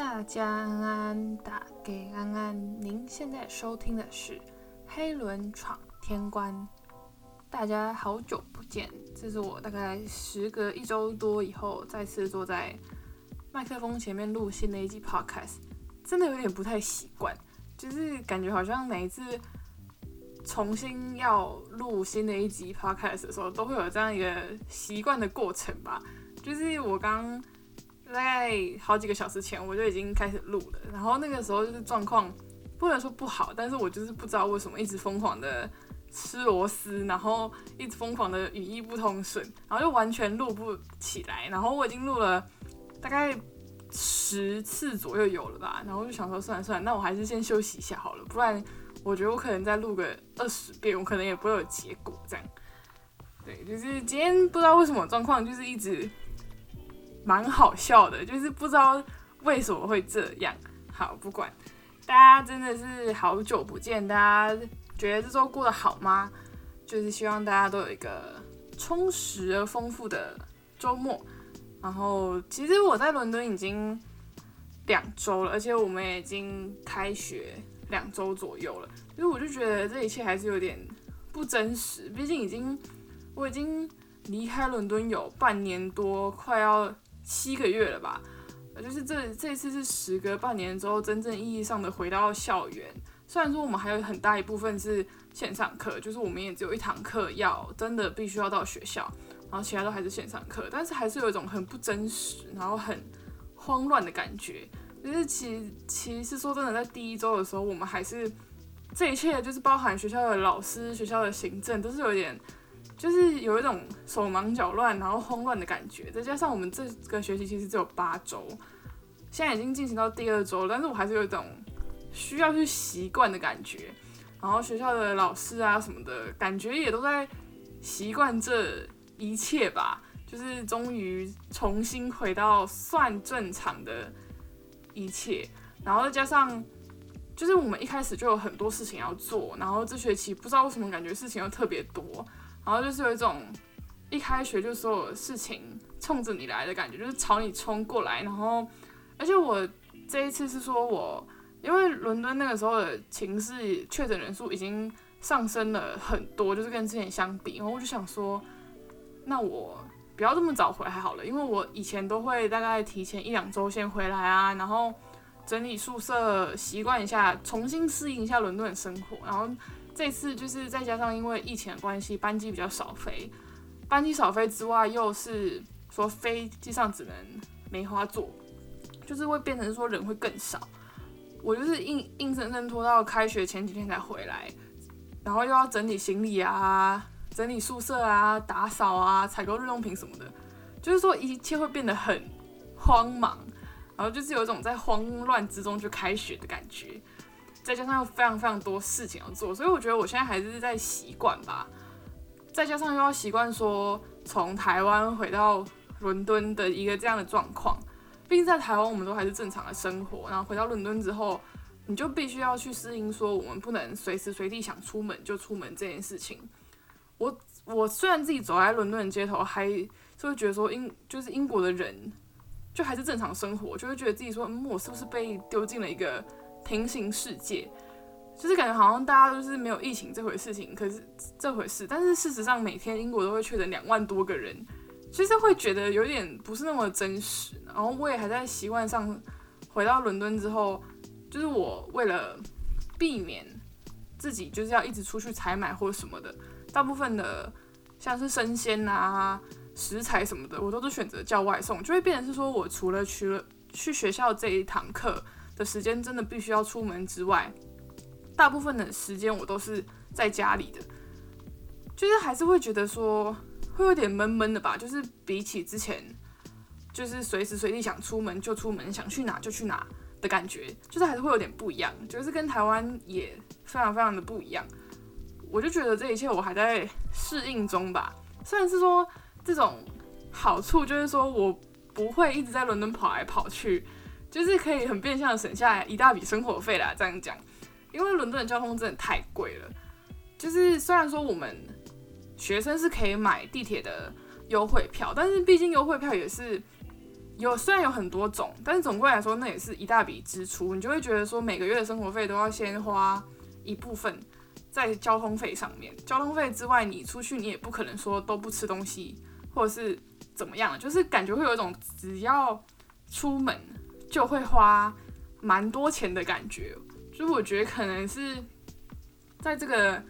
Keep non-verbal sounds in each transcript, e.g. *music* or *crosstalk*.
大家安安，打给安安。您现在收听的是《黑轮闯天关》。大家好久不见，这是我大概时隔一周多以后再次坐在麦克风前面录新的一集 Podcast，真的有点不太习惯，就是感觉好像每一次重新要录新的一集 Podcast 的时候，都会有这样一个习惯的过程吧。就是我刚。大概好几个小时前我就已经开始录了，然后那个时候就是状况不能说不好，但是我就是不知道为什么一直疯狂的吃螺丝，然后一直疯狂的语义不通顺，然后就完全录不起来。然后我已经录了大概十次左右有了吧，然后就想说算了算了，那我还是先休息一下好了，不然我觉得我可能再录个二十遍，我可能也不会有结果这样。对，就是今天不知道为什么状况就是一直。蛮好笑的，就是不知道为什么会这样。好，不管大家真的是好久不见，大家觉得这周过得好吗？就是希望大家都有一个充实而丰富的周末。然后，其实我在伦敦已经两周了，而且我们已经开学两周左右了。所以我就觉得这一切还是有点不真实，毕竟已经我已经离开伦敦有半年多，快要。七个月了吧，就是这这次是时隔半年之后，真正意义上的回到校园。虽然说我们还有很大一部分是线上课，就是我们也只有一堂课要真的必须要到学校，然后其他都还是线上课，但是还是有一种很不真实，然后很慌乱的感觉。就是其其实说真的，在第一周的时候，我们还是这一切就是包含学校的老师、学校的行政，都是有点。就是有一种手忙脚乱，然后慌乱的感觉，再加上我们这个学期其实只有八周，现在已经进行到第二周，但是我还是有一种需要去习惯的感觉。然后学校的老师啊什么的，感觉也都在习惯这一切吧。就是终于重新回到算正常的一切，然后再加上就是我们一开始就有很多事情要做，然后这学期不知道为什么感觉事情又特别多。然后就是有一种一开学就所有事情冲着你来的感觉，就是朝你冲过来。然后，而且我这一次是说我因为伦敦那个时候的情势，确诊人数已经上升了很多，就是跟之前相比。然后我就想说，那我不要这么早回来好了，因为我以前都会大概提前一两周先回来啊，然后整理宿舍，习惯一下，重新适应一下伦敦的生活，然后。这次就是再加上因为疫情的关系，班机比较少飞，班机少飞之外，又是说飞机上只能梅花座，就是会变成说人会更少。我就是硬硬生生拖到开学前几天才回来，然后又要整理行李啊，整理宿舍啊，打扫啊，采购日用品什么的，就是说一切会变得很慌忙，然后就是有一种在慌乱之中就开学的感觉。再加上有非常非常多事情要做，所以我觉得我现在还是在习惯吧。再加上又要习惯说从台湾回到伦敦的一个这样的状况，毕竟在台湾我们都还是正常的生活，然后回到伦敦之后，你就必须要去适应说我们不能随时随地想出门就出门这件事情。我我虽然自己走在伦敦的街头，还是会觉得说英就是英国的人就还是正常生活，就会觉得自己说嗯我是不是被丢进了一个。平行世界，就是感觉好像大家都是没有疫情这回事情，可是这回事，但是事实上每天英国都会确诊两万多个人，其实会觉得有点不是那么真实。然后我也还在习惯上，回到伦敦之后，就是我为了避免自己就是要一直出去采买或者什么的，大部分的像是生鲜啊、食材什么的，我都是选择叫外送，就会变成是说我除了去了去学校这一堂课。的时间真的必须要出门之外，大部分的时间我都是在家里的，就是还是会觉得说会有点闷闷的吧。就是比起之前，就是随时随地想出门就出门，想去哪就去哪的感觉，就是还是会有点不一样。就是跟台湾也非常非常的不一样。我就觉得这一切我还在适应中吧。虽然是说这种好处就是说我不会一直在伦敦跑来跑去。就是可以很变相的省下来一大笔生活费啦，这样讲，因为伦敦的交通真的太贵了。就是虽然说我们学生是可以买地铁的优惠票，但是毕竟优惠票也是有虽然有很多种，但是总归来说，那也是一大笔支出。你就会觉得说，每个月的生活费都要先花一部分在交通费上面。交通费之外，你出去你也不可能说都不吃东西，或者是怎么样，就是感觉会有一种只要出门就会花蛮多钱的感觉。就是我觉得可能是在这个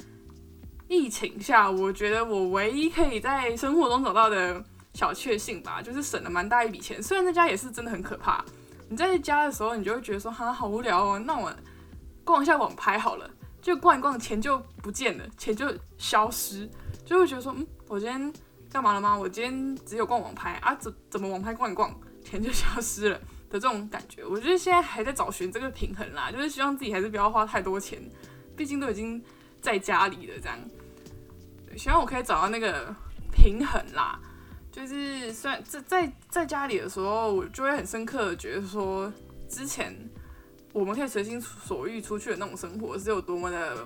疫情下，我觉得我唯一可以在生活中找到的。小确幸吧，就是省了蛮大一笔钱。虽然在家也是真的很可怕，你在家的时候，你就会觉得说哈好无聊哦，那我逛一下网拍好了，就逛一逛，钱就不见了，钱就消失，就会觉得说嗯，我今天干嘛了吗？我今天只有逛网拍啊，怎怎么网拍逛一逛，钱就消失了的这种感觉。我觉得现在还在找寻这个平衡啦，就是希望自己还是不要花太多钱，毕竟都已经在家里了，这样，希望我可以找到那个平衡啦。就是虽然在在在家里的时候，我就会很深刻的觉得说，之前我们可以随心所欲出去的那种生活是有多么的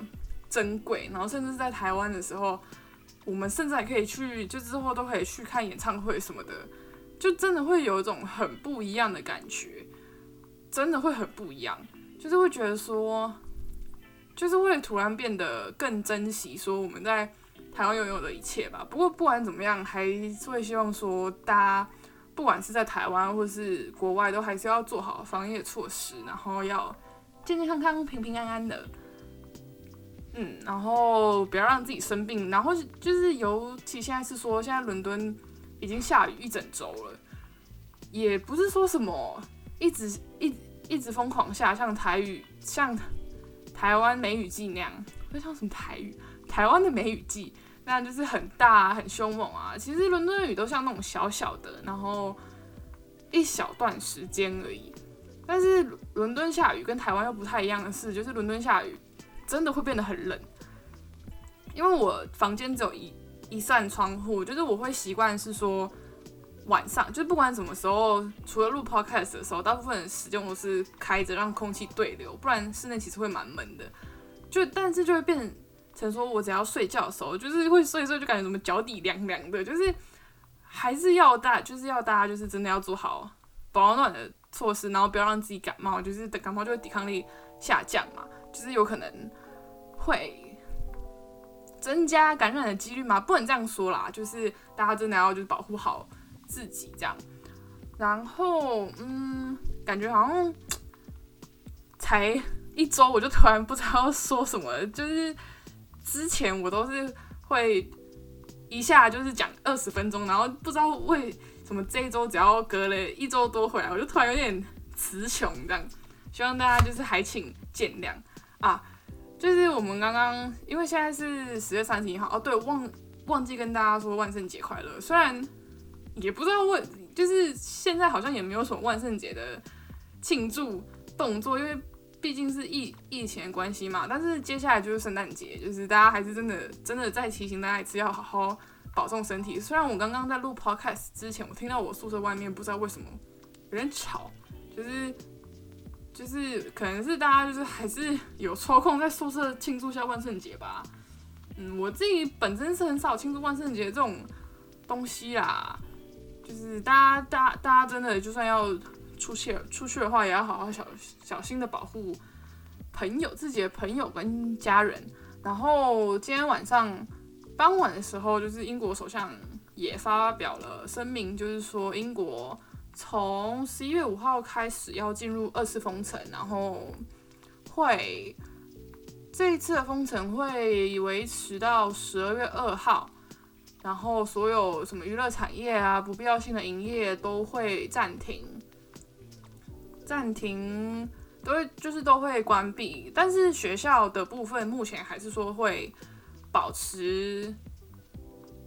珍贵。然后甚至在台湾的时候，我们甚至还可以去，就之后都可以去看演唱会什么的，就真的会有一种很不一样的感觉，真的会很不一样。就是会觉得说，就是会突然变得更珍惜说我们在。台湾拥有的一切吧。不过不管怎么样，还是会希望说，大家不管是在台湾或是国外，都还是要做好防疫措施，然后要健健康康、平平安安的。嗯，然后不要让自己生病。然后就是尤其现在是说，现在伦敦已经下雨一整周了，也不是说什么一直一一直疯狂下，像台语，像台湾梅雨季那样，会像什么台语？台湾的梅雨季。那样就是很大很凶猛啊！其实伦敦的雨都像那种小小的，然后一小段时间而已。但是伦敦下雨跟台湾又不太一样的是，就是伦敦下雨真的会变得很冷。因为我房间只有一一扇窗户，就是我会习惯是说晚上，就是不管什么时候，除了录 podcast 的时候，大部分时间我是开着让空气对流，不然室内其实会蛮闷的。就但是就会变。成说，我只要睡觉的时候，就是会睡睡就感觉什么脚底凉凉的，就是还是要大，就是要大家就是真的要做好保暖的措施，然后不要让自己感冒，就是等感冒就会抵抗力下降嘛，就是有可能会增加感染的几率嘛，不能这样说啦，就是大家真的要就是保护好自己这样，然后嗯，感觉好像才一周，我就突然不知道说什么，就是。之前我都是会一下就是讲二十分钟，然后不知道为什么这一周只要隔了一周多回来，我就突然有点词穷这样。希望大家就是还请见谅啊！就是我们刚刚因为现在是十月三十一号哦，对，忘忘记跟大家说万圣节快乐。虽然也不知道为，就是现在好像也没有什么万圣节的庆祝动作，因为。毕竟是疫疫情的关系嘛，但是接下来就是圣诞节，就是大家还是真的真的再提醒大家一次，要好好保重身体。虽然我刚刚在录 podcast 之前，我听到我宿舍外面不知道为什么有点吵，就是就是可能是大家就是还是有抽空在宿舍庆祝一下万圣节吧。嗯，我自己本身是很少庆祝万圣节这种东西啦，就是大家大大家真的就算要。出去出去的话，也要好好小小心的保护朋友、自己的朋友跟家人。然后今天晚上傍晚的时候，就是英国首相也发表了声明，就是说英国从十一月五号开始要进入二次封城，然后会这一次的封城会维持到十二月二号，然后所有什么娱乐产业啊、不必要性的营业都会暂停。暂停都会就是都会关闭，但是学校的部分目前还是说会保持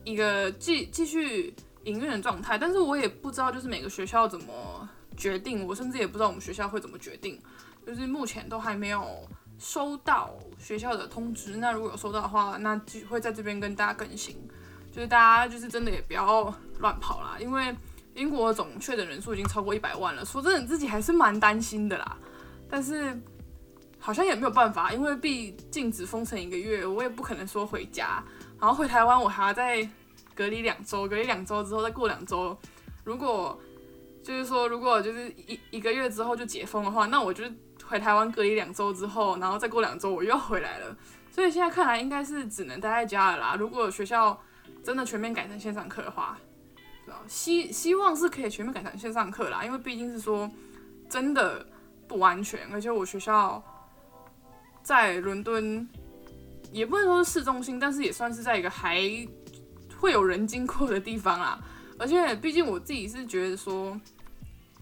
一个继继续营运的状态，但是我也不知道就是每个学校怎么决定，我甚至也不知道我们学校会怎么决定，就是目前都还没有收到学校的通知。那如果有收到的话，那就会在这边跟大家更新，就是大家就是真的也不要乱跑啦，因为。英国总确诊人数已经超过一百万了，说真的，自己还是蛮担心的啦。但是好像也没有办法，因为毕竟只封城一个月，我也不可能说回家，然后回台湾我还要再隔离两周，隔离两周之后再过两周，如果就是说，如果就是一一个月之后就解封的话，那我就回台湾隔离两周之后，然后再过两周我又回来了。所以现在看来应该是只能待在家了啦。如果学校真的全面改成线上课的话，希希望是可以全面改成线上课啦，因为毕竟是说真的不安全，而且我学校在伦敦，也不能说是市中心，但是也算是在一个还会有人经过的地方啦。而且毕竟我自己是觉得说，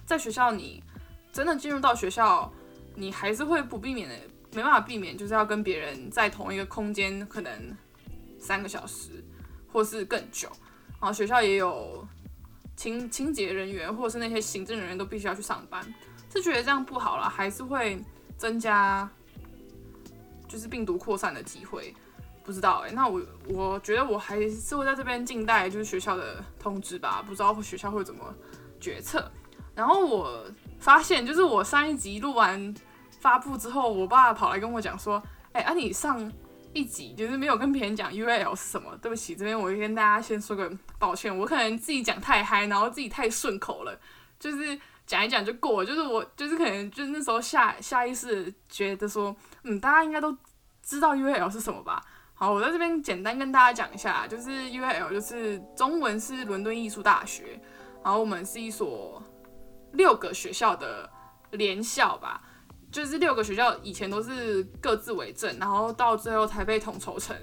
在学校你真的进入到学校，你还是会不避免的。没办法避免，就是要跟别人在同一个空间，可能三个小时，或是更久。然后学校也有清清洁人员，或是那些行政人员都必须要去上班，是觉得这样不好了，还是会增加就是病毒扩散的机会？不知道哎，那我我觉得我还是会在这边静待就是学校的通知吧，不知道学校会怎么决策。然后我发现，就是我上一集录完。发布之后，我爸跑来跟我讲说：“哎，啊，你上一集就是没有跟别人讲 U L 是什么？对不起，这边我跟大家先说个抱歉，我可能自己讲太嗨，然后自己太顺口了，就是讲一讲就过。就是我就是可能就是那时候下下意识觉得说，嗯，大家应该都知道 U L 是什么吧？好，我在这边简单跟大家讲一下，就是 UAL 就是中文是伦敦艺术大学，然后我们是一所六个学校的联校吧。”就是六个学校以前都是各自为政，然后到最后才被统筹成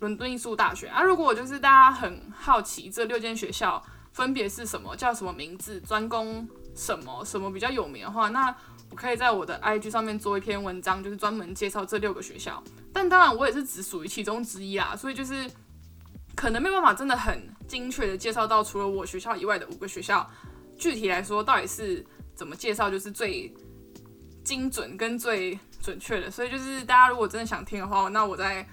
伦敦艺术大学。啊，如果就是大家很好奇这六间学校分别是什么，叫什么名字，专攻什么，什么比较有名的话，那可以在我的 IG 上面做一篇文章，就是专门介绍这六个学校。但当然，我也是只属于其中之一啦，所以就是可能没办法真的很精确的介绍到除了我学校以外的五个学校。具体来说，到底是怎么介绍，就是最。精准跟最准确的，所以就是大家如果真的想听的话，那我再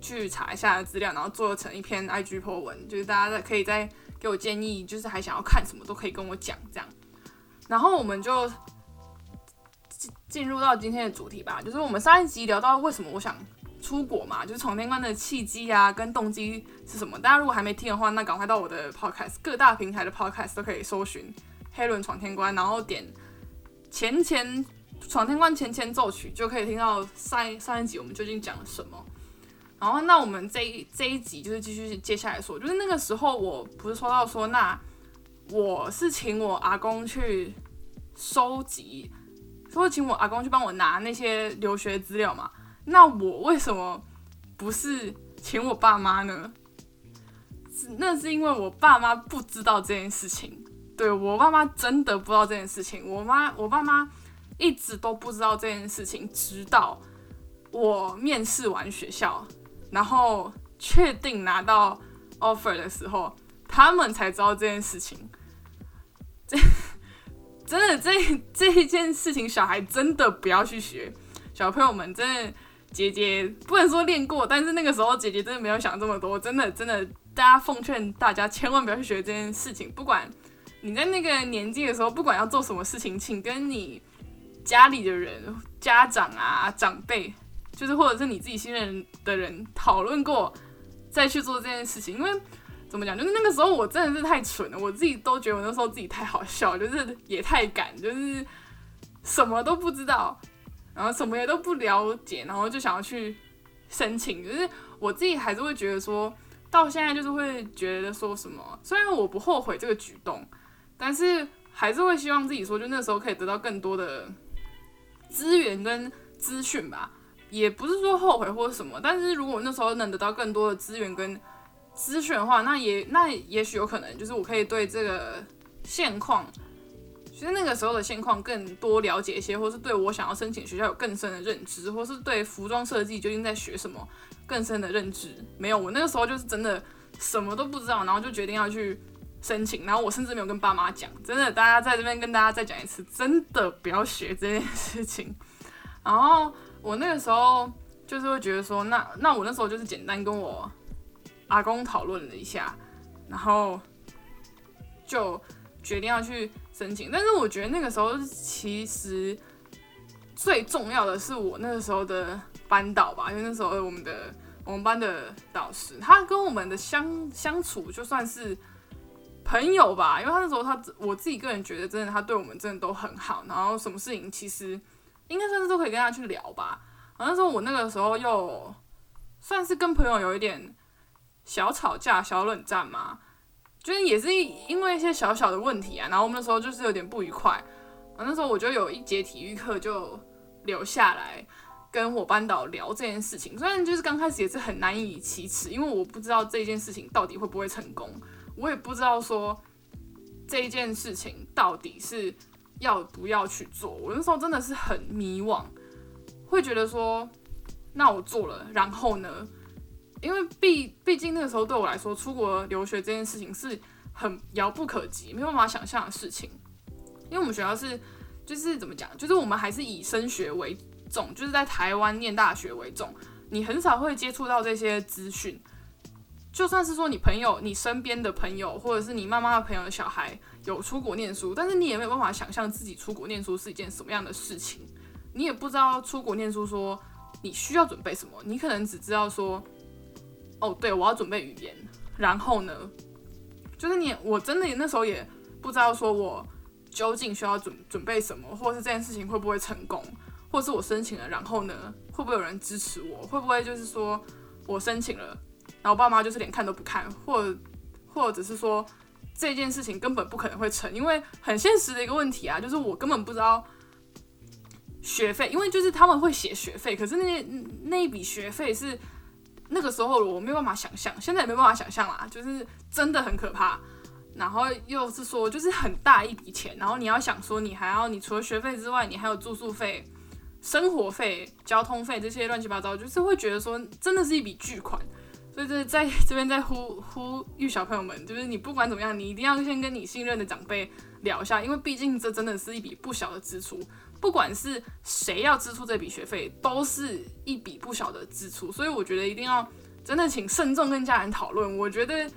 去查一下资料，然后做成一篇 IG po 文，就是大家再可以再给我建议，就是还想要看什么都可以跟我讲这样。然后我们就进入到今天的主题吧，就是我们上一集聊到为什么我想出国嘛，就是闯天关的契机啊跟动机是什么。大家如果还没听的话，那赶快到我的 podcast 各大平台的 podcast 都可以搜寻黑轮闯天关，然后点前前。闯天关前前奏曲就可以听到上上一集我们究竟讲了什么。然后那我们这一这一集就是继续接下来说，就是那个时候我不是说到说，那我是请我阿公去收集，说请我阿公去帮我拿那些留学资料嘛。那我为什么不是请我爸妈呢？那是因为我爸妈不知道这件事情。对我爸妈真的不知道这件事情。我妈我爸妈。一直都不知道这件事情，直到我面试完学校，然后确定拿到 offer 的时候，他们才知道这件事情。真的这这一件事情，小孩真的不要去学。小朋友们，真的姐姐不能说练过，但是那个时候姐姐真的没有想这么多。真的真的，大家奉劝大家千万不要去学这件事情。不管你在那个年纪的时候，不管要做什么事情，请跟你。家里的人、家长啊、长辈，就是或者是你自己信任的人讨论过，再去做这件事情。因为怎么讲，就是那个时候我真的是太蠢了，我自己都觉得我那时候自己太好笑，就是也太敢，就是什么都不知道，然后什么也都不了解，然后就想要去申请。就是我自己还是会觉得说，到现在就是会觉得说什么，虽然我不后悔这个举动，但是还是会希望自己说，就那时候可以得到更多的。资源跟资讯吧，也不是说后悔或者什么，但是如果那时候能得到更多的资源跟资讯的话，那也那也许有可能，就是我可以对这个现况，其实那个时候的现况更多了解一些，或是对我想要申请学校有更深的认知，或是对服装设计究竟在学什么更深的认知。没有，我那个时候就是真的什么都不知道，然后就决定要去。申请，然后我甚至没有跟爸妈讲，真的，大家在这边跟大家再讲一次，真的不要学这件事情。然后我那个时候就是会觉得说，那那我那时候就是简单跟我阿公讨论了一下，然后就决定要去申请。但是我觉得那个时候其实最重要的是我那个时候的班导吧，因为那时候我们的我们班的导师，他跟我们的相相处就算是。朋友吧，因为他那时候他我自己个人觉得，真的他对我们真的都很好，然后什么事情其实应该算是都可以跟他去聊吧。然后那时候我那个时候又算是跟朋友有一点小吵架、小冷战嘛，就是也是因为一些小小的问题啊，然后我们那时候就是有点不愉快。啊，那时候我就有一节体育课就留下来跟我班导聊这件事情，虽然就是刚开始也是很难以启齿，因为我不知道这件事情到底会不会成功。我也不知道说这一件事情到底是要不要去做，我那时候真的是很迷惘，会觉得说，那我做了，然后呢？因为毕毕竟那个时候对我来说，出国留学这件事情是很遥不可及、没有办法想象的事情。因为我们学校是就是怎么讲，就是我们还是以升学为重，就是在台湾念大学为重，你很少会接触到这些资讯。就算是说你朋友、你身边的朋友，或者是你妈妈的朋友的小孩有出国念书，但是你也没有办法想象自己出国念书是一件什么样的事情。你也不知道出国念书说你需要准备什么，你可能只知道说，哦，对我要准备语言，然后呢，就是你我真的那时候也不知道说我究竟需要准准备什么，或者是这件事情会不会成功，或是我申请了，然后呢，会不会有人支持我，会不会就是说我申请了。然后爸妈就是连看都不看，或或者是说这件事情根本不可能会成，因为很现实的一个问题啊，就是我根本不知道学费，因为就是他们会写学费，可是那那一笔学费是那个时候我没有办法想象，现在也没办法想象啦，就是真的很可怕。然后又是说就是很大一笔钱，然后你要想说你还要你除了学费之外，你还有住宿费、生活费、交通费这些乱七八糟，就是会觉得说真的是一笔巨款。所以，在 *laughs* 这边在呼呼吁小朋友们，就是你不管怎么样，你一定要先跟你信任的长辈聊一下，因为毕竟这真的是一笔不小的支出。不管是谁要支出这笔学费，都是一笔不小的支出。所以，我觉得一定要真的请慎重跟家人讨论。我觉得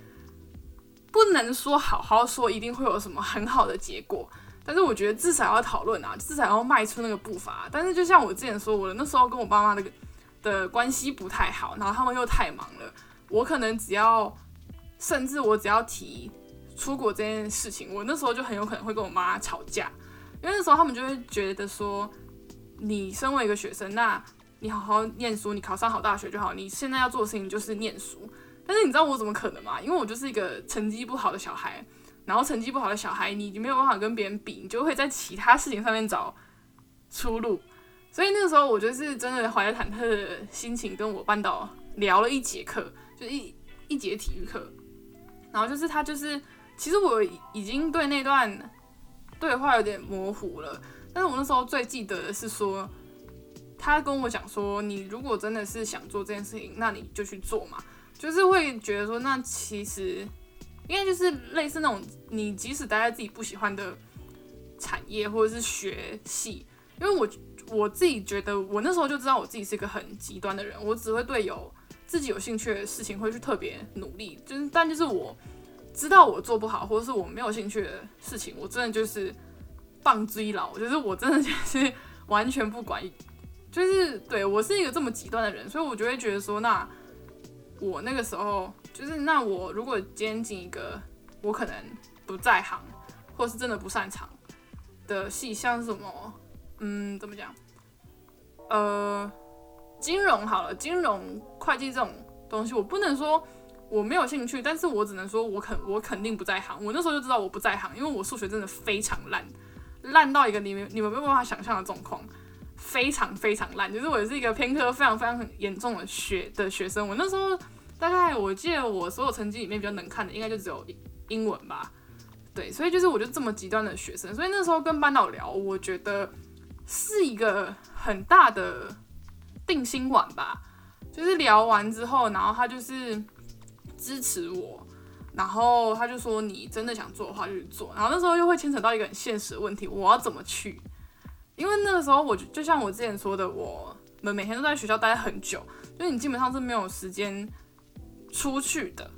不能说好好说一定会有什么很好的结果，但是我觉得至少要讨论啊，至少要迈出那个步伐。但是，就像我之前说，我的那时候跟我爸妈的的关系不太好，然后他们又太忙了。我可能只要，甚至我只要提出国这件事情，我那时候就很有可能会跟我妈吵架，因为那时候他们就会觉得说，你身为一个学生，那你好好念书，你考上好大学就好，你现在要做的事情就是念书。但是你知道我怎么可能吗？因为我就是一个成绩不好的小孩，然后成绩不好的小孩，你没有办法跟别人比，你就会在其他事情上面找出路。所以那个时候我就是真的怀着忐忑的心情跟我班导聊了一节课。就一一节体育课，然后就是他就是，其实我已经对那段对话有点模糊了，但是我那时候最记得的是说，他跟我讲说，你如果真的是想做这件事情，那你就去做嘛，就是会觉得说，那其实应该就是类似那种，你即使待在自己不喜欢的产业或者是学系，因为我我自己觉得我那时候就知道我自己是一个很极端的人，我只会对有。自己有兴趣的事情会去特别努力，就是但就是我知道我做不好，或者是我没有兴趣的事情，我真的就是棒追老，就是我真的就是完全不管，就是对我是一个这么极端的人，所以我就会觉得说，那我那个时候就是那我如果今天进一个我可能不在行，或是真的不擅长的戏，像什么，嗯，怎么讲，呃。金融好了，金融会计这种东西，我不能说我没有兴趣，但是我只能说我肯我肯定不在行。我那时候就知道我不在行，因为我数学真的非常烂，烂到一个你们你们没有办法想象的状况，非常非常烂。就是我是一个偏科非常非常很严重的学的学生。我那时候大概我记得我所有成绩里面比较能看的，应该就只有英文吧。对，所以就是我就这么极端的学生。所以那时候跟班导聊，我觉得是一个很大的。定心丸吧，就是聊完之后，然后他就是支持我，然后他就说你真的想做的话就去做，然后那时候又会牵扯到一个很现实的问题，我要怎么去？因为那个时候我就就像我之前说的，我们每天都在学校待很久，就是你基本上是没有时间出去的。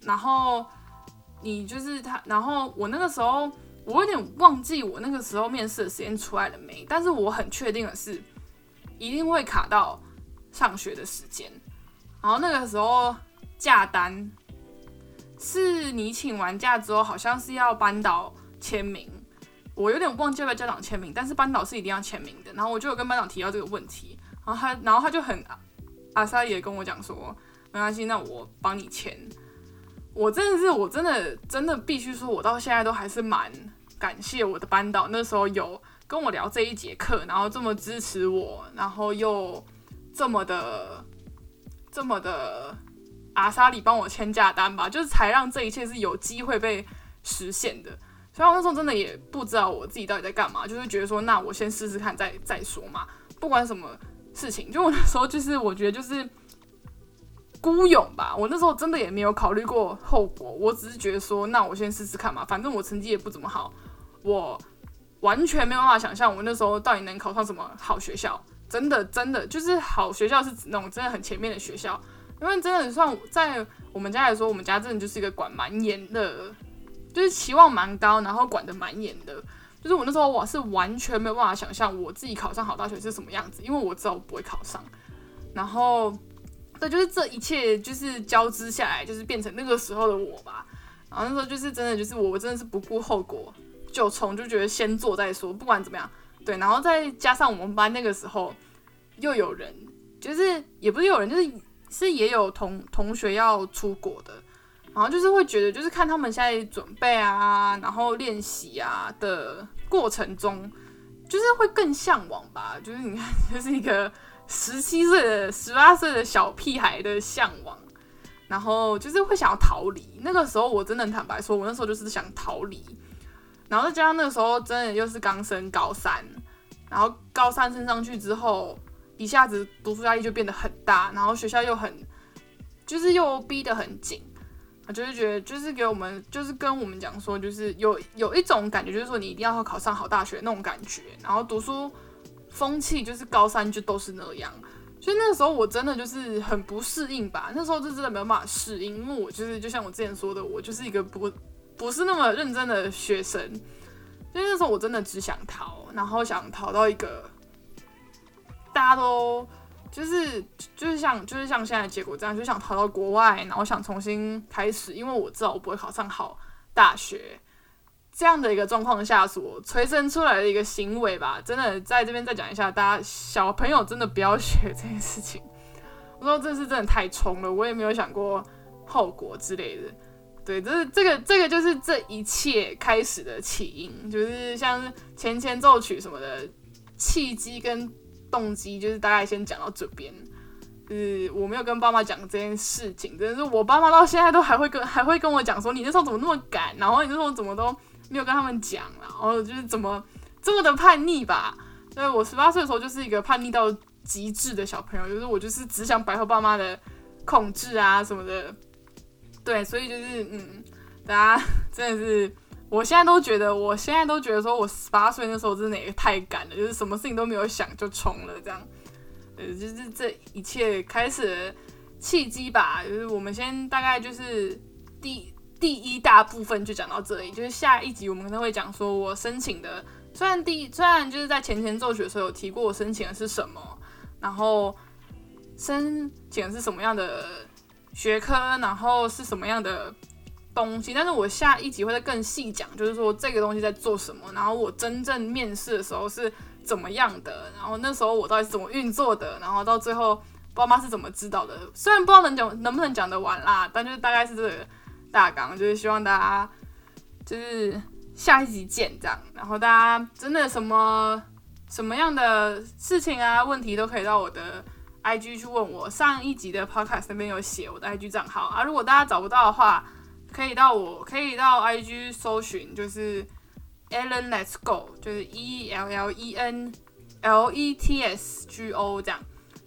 然后你就是他，然后我那个时候我有点忘记我那个时候面试的时间出来了没，但是我很确定的是。一定会卡到上学的时间，然后那个时候假单是你请完假之后，好像是要班导签名，我有点忘记了家长签名，但是班导是一定要签名的。然后我就有跟班长提到这个问题，然后他，然后他就很阿萨也跟我讲说，没关系，那我帮你签。我真的是，我真的真的必须说，我到现在都还是蛮感谢我的班导，那时候有跟我聊这一节课，然后这么支持我，然后又这么的这么的。阿莎里帮我签价单吧，就是才让这一切是有机会被实现的。所以我那时候真的也不知道我自己到底在干嘛，就是觉得说，那我先试试看，再再说嘛。不管什么事情，就我那时候就是我觉得就是孤勇吧。我那时候真的也没有考虑过后果，我只是觉得说，那我先试试看嘛。反正我成绩也不怎么好，我完全没有办法想象我那时候到底能考上什么好学校。真的真的就是好学校是指那种真的很前面的学校。因为真的算在我们家来说，我们家真的就是一个管蛮严的，就是期望蛮高，然后管的蛮严的。就是我那时候我是完全没有办法想象我自己考上好大学是什么样子，因为我知道我不会考上。然后，对，就是这一切就是交织下来，就是变成那个时候的我吧。然后那时候就是真的就是我真的是不顾后果就冲，就觉得先做再说，不管怎么样。对，然后再加上我们班那个时候又有人，就是也不是有人，就是。是也有同同学要出国的，然后就是会觉得，就是看他们现在准备啊，然后练习啊的过程中，就是会更向往吧。就是你看，这是一个十七岁的、十八岁的小屁孩的向往，然后就是会想要逃离。那个时候我真的坦白说，我那时候就是想逃离，然后再加上那个时候真的又是刚升高三，然后高三升上去之后。一下子读书压力就变得很大，然后学校又很，就是又逼得很紧，啊，就是觉得就是给我们就是跟我们讲说，就是有有一种感觉，就是说你一定要考上好大学那种感觉，然后读书风气就是高三就都是那样，所以那个时候我真的就是很不适应吧，那时候就真的没有办法适应，因为我就是就像我之前说的，我就是一个不不是那么认真的学生，因为那时候我真的只想逃，然后想逃到一个。大家都就是就是像就是像现在结果这样，就想逃到国外，然后想重新开始，因为我知道我不会考上好大学，这样的一个状况下所催生出来的一个行为吧。真的在这边再讲一下，大家小朋友真的不要学这件事情。我说这是真的太冲了，我也没有想过后果之类的。对，这是这个这个就是这一切开始的起因，就是像前前奏曲什么的契机跟。动机就是大概先讲到这边，呃，我没有跟爸妈讲这件事情，真的是我爸妈到现在都还会跟还会跟我讲说，你那时候怎么那么赶，然后你那时候怎么都没有跟他们讲，然后就是怎么这么的叛逆吧？所以我十八岁的时候就是一个叛逆到极致的小朋友，就是我就是只想摆脱爸妈的控制啊什么的，对，所以就是嗯，大家 *laughs* 真的是。我现在都觉得，我现在都觉得，说我十八岁那时候真的也太赶了，就是什么事情都没有想就冲了，这样，呃，就是这一切开始契机吧。就是我们先大概就是第第一大部分就讲到这里，就是下一集我们可能会讲说我申请的，虽然第虽然就是在前前奏曲的时候有提过我申请的是什么，然后申请的是什么样的学科，然后是什么样的。东西，但是我下一集会再更细讲，就是说这个东西在做什么，然后我真正面试的时候是怎么样的，然后那时候我到底是怎么运作的，然后到最后爸妈是怎么知道的。虽然不知道能讲能不能讲得完啦，但就是大概是这个大纲，就是希望大家就是下一集见这样，然后大家真的什么什么样的事情啊问题都可以到我的 IG 去问我，上一集的 Podcast 那边有写我的 IG 账号啊，如果大家找不到的话。可以到我，可以到 IG 搜寻，就是 Ellen Let's Go，就是 E L L E N L E T S G O 这样，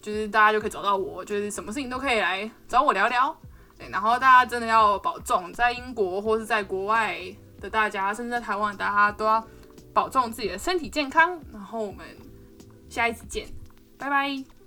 就是大家就可以找到我，就是什么事情都可以来找我聊聊。对，然后大家真的要保重，在英国或是在国外的大家，甚至在台湾，大家都要保重自己的身体健康。然后我们下一次见，拜拜。